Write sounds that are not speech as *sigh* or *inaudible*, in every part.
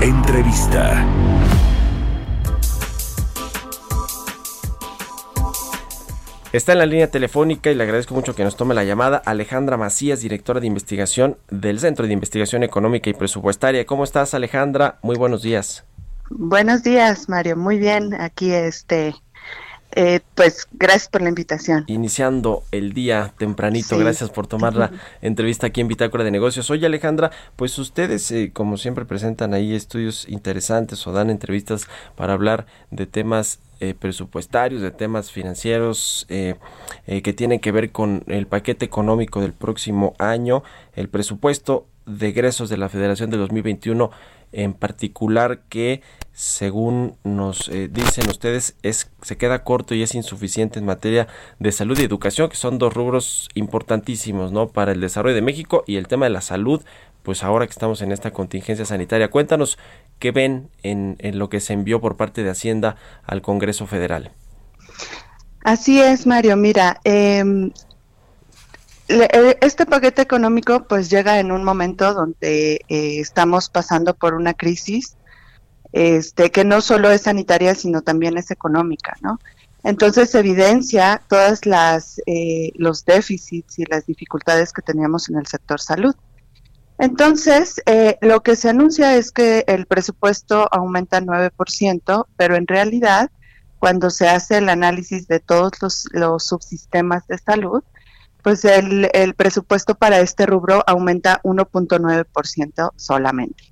Entrevista. Está en la línea telefónica y le agradezco mucho que nos tome la llamada Alejandra Macías, directora de investigación del Centro de Investigación Económica y Presupuestaria. ¿Cómo estás, Alejandra? Muy buenos días. Buenos días, Mario. Muy bien. Aquí, este, eh, pues, gracias por la invitación. Iniciando el día tempranito, gracias por tomar la *laughs* entrevista aquí en Bitácora de Negocios. Oye, Alejandra, pues ustedes, eh, como siempre, presentan ahí estudios interesantes o dan entrevistas para hablar de temas eh, presupuestarios, de temas financieros eh, eh, que tienen que ver con el paquete económico del próximo año, el presupuesto de egresos de la Federación de 2021 en particular que según nos dicen ustedes es se queda corto y es insuficiente en materia de salud y educación que son dos rubros importantísimos no para el desarrollo de México y el tema de la salud pues ahora que estamos en esta contingencia sanitaria. Cuéntanos qué ven en, en lo que se envió por parte de Hacienda al Congreso Federal. Así es, Mario. Mira, eh, este paquete económico pues llega en un momento donde eh, estamos pasando por una crisis este, que no solo es sanitaria, sino también es económica, ¿no? Entonces evidencia todas las eh, los déficits y las dificultades que teníamos en el sector salud. Entonces, eh, lo que se anuncia es que el presupuesto aumenta 9%, pero en realidad, cuando se hace el análisis de todos los, los subsistemas de salud, pues el, el, presupuesto para este rubro aumenta 1.9% solamente.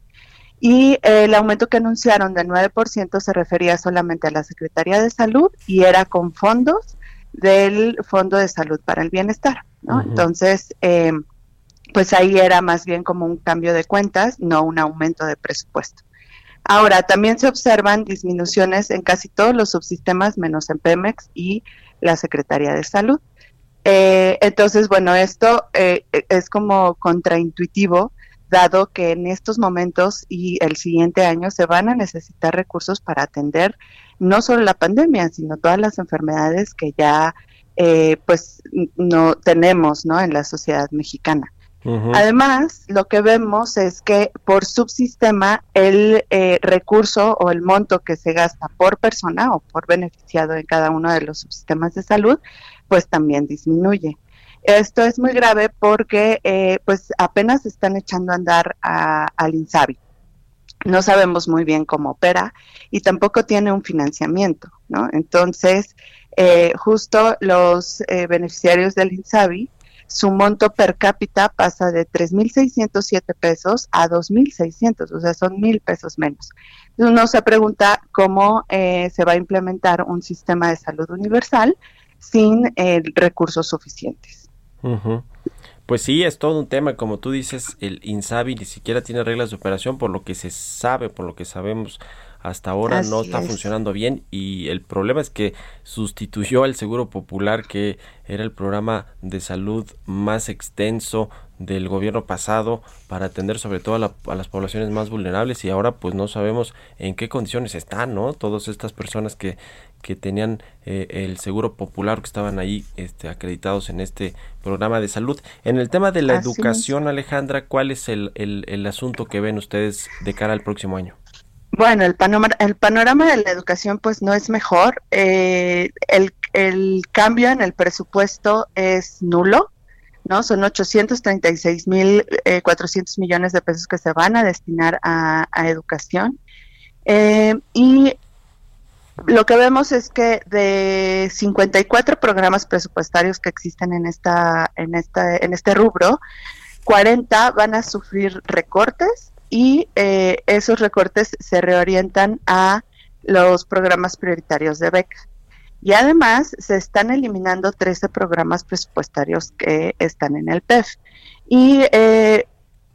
Y el aumento que anunciaron del 9% se refería solamente a la Secretaría de Salud y era con fondos del Fondo de Salud para el Bienestar. ¿no? Uh -huh. Entonces, eh, pues ahí era más bien como un cambio de cuentas, no un aumento de presupuesto. Ahora, también se observan disminuciones en casi todos los subsistemas, menos en Pemex y la Secretaría de Salud. Eh, entonces, bueno, esto eh, es como contraintuitivo, dado que en estos momentos y el siguiente año se van a necesitar recursos para atender no solo la pandemia, sino todas las enfermedades que ya eh, pues no tenemos ¿no? en la sociedad mexicana. Uh -huh. Además, lo que vemos es que por subsistema el eh, recurso o el monto que se gasta por persona o por beneficiado en cada uno de los subsistemas de salud, pues también disminuye. Esto es muy grave porque eh, pues apenas están echando a andar a, al INSABI. No sabemos muy bien cómo opera y tampoco tiene un financiamiento, ¿no? Entonces, eh, justo los eh, beneficiarios del INSABI su monto per cápita pasa de 3.607 pesos a 2.600, o sea, son mil pesos menos. Uno se pregunta cómo se va a implementar un sistema de salud universal sin eh, recursos suficientes. Pues sí, es todo un tema, como tú dices, el INSABI ni siquiera tiene reglas de operación, por lo que se sabe, por lo que sabemos hasta ahora Así no está es. funcionando bien y el problema es que sustituyó al Seguro Popular que era el programa de salud más extenso del gobierno pasado para atender sobre todo a, la, a, las poblaciones más vulnerables y ahora pues no sabemos en qué condiciones están, ¿no? Todas estas personas que, que tenían eh, el seguro popular que estaban ahí este, acreditados en este programa de salud. En el tema de la Así educación, es. Alejandra, ¿cuál es el, el, el asunto que ven ustedes de cara al próximo año? Bueno, el panorama, el panorama de la educación pues no es mejor. Eh, el, el, cambio en el presupuesto es nulo, ¿no? Son 836 mil eh, 400 millones de pesos que se van a destinar a, a educación. Eh, y lo que vemos es que de 54 programas presupuestarios que existen en esta, en esta, en este rubro, 40 van a sufrir recortes y eh, esos recortes se reorientan a los programas prioritarios de beca. Y además se están eliminando 13 programas presupuestarios que están en el PEF. Y eh,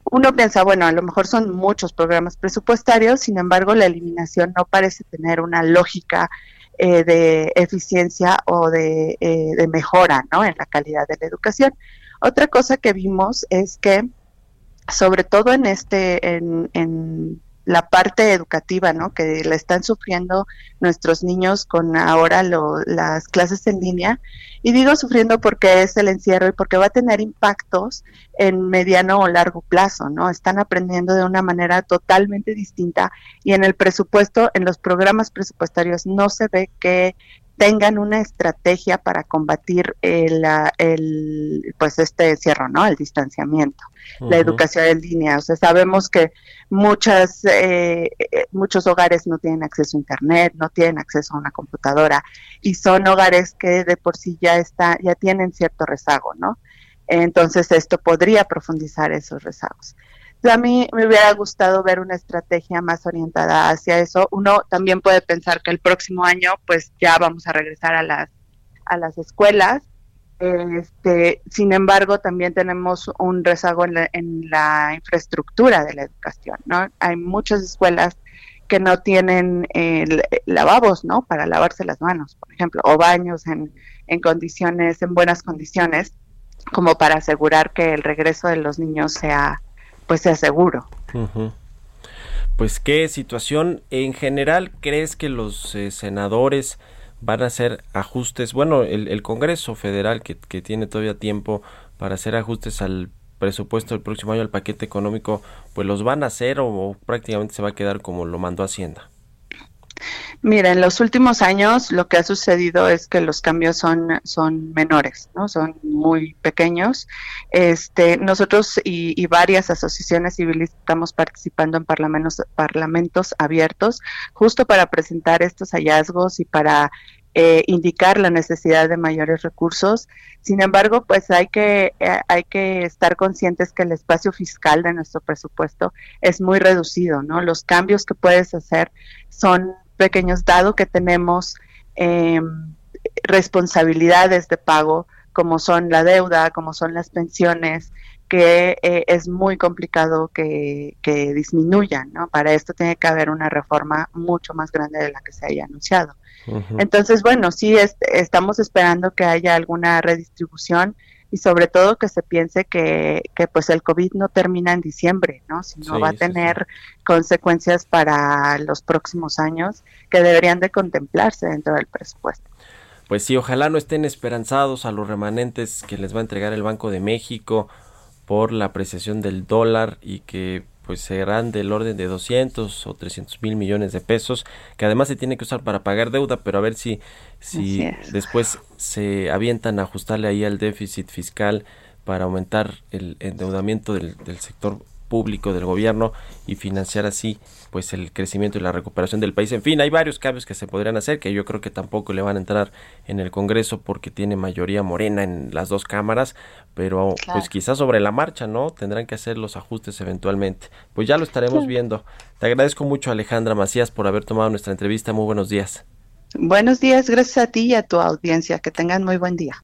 uno piensa, bueno, a lo mejor son muchos programas presupuestarios, sin embargo, la eliminación no parece tener una lógica eh, de eficiencia o de, de, mejora ¿no? en la calidad de la educación. Otra cosa que vimos es que, sobre todo en este, en, en la parte educativa, ¿no? Que la están sufriendo nuestros niños con ahora las clases en línea. Y digo sufriendo porque es el encierro y porque va a tener impactos en mediano o largo plazo, ¿no? Están aprendiendo de una manera totalmente distinta y en el presupuesto, en los programas presupuestarios no se ve que tengan una estrategia para combatir el, el, pues este encierro, ¿no? El distanciamiento, la educación en línea. O sea, sabemos que muchas, eh, eh, muchos hogares no tienen acceso a internet, no tienen acceso a una computadora y son hogares que de por sí ya está, ya tienen cierto rezago, ¿no? Entonces esto podría profundizar esos rezagos a mí me hubiera gustado ver una estrategia más orientada hacia eso. Uno también puede pensar que el próximo año pues ya vamos a regresar a las, a las escuelas. Este, sin embargo, también tenemos un rezago en la, en la infraestructura de la educación, ¿no? Hay muchas escuelas que no tienen lavabos, ¿no? Para lavarse las manos, por ejemplo, o baños en, en condiciones, en buenas condiciones, como para asegurar que el regreso de los niños sea, pues sea seguro. Pues qué situación en general crees que los eh, senadores van a hacer ajustes, bueno, el, Congreso Federal que, que, tiene todavía tiempo para hacer ajustes al presupuesto del próximo año, al paquete económico, pues los van a hacer o prácticamente se va a quedar como lo mandó Hacienda. Mira, en los últimos años lo que ha sucedido es que los cambios son, son menores, ¿no? Son muy pequeños. Este, nosotros y, varias asociaciones civiles estamos participando en parlamentos, parlamentos abiertos justo para presentar estos hallazgos y para eh, indicar la necesidad de mayores recursos. Sin embargo, pues hay que, eh, hay que estar conscientes que el espacio fiscal de nuestro presupuesto es muy reducido, ¿no? Los cambios que puedes hacer son pequeños, dado que tenemos em, responsabilidades de pago, como son la deuda, como son las pensiones, que eh, es muy complicado que, que disminuyan, ¿no? Para esto tiene que haber una reforma mucho más grande de la que se haya anunciado. Entonces, bueno, sí estamos esperando que haya alguna redistribución y sobre todo que se piense que, que pues el COVID no termina en diciembre, ¿no? Sino va a tener consecuencias para los próximos años que deberían de contemplarse dentro del presupuesto. Pues sí, ojalá no estén esperanzados a los remanentes que les va a entregar el Banco de México por la apreciación del dólar y que pues serán del orden de 200 o 300 mil millones de pesos, que además se tiene que usar para pagar deuda, pero a ver si, si después se avientan a ajustarle ahí al déficit fiscal para aumentar el endeudamiento del, del sector público del gobierno y financiar así pues el crecimiento y la recuperación del país. En fin, hay varios cambios que se podrían hacer que yo creo que tampoco le van a entrar en el Congreso porque tiene mayoría morena en las dos cámaras, pero pues quizás sobre la marcha, ¿no? Tendrán que hacer los ajustes eventualmente. Pues ya lo estaremos viendo. Te agradezco mucho Alejandra Macías por haber tomado nuestra entrevista. Muy buenos días. Buenos días, gracias a ti y a tu audiencia. Que tengan muy buen día.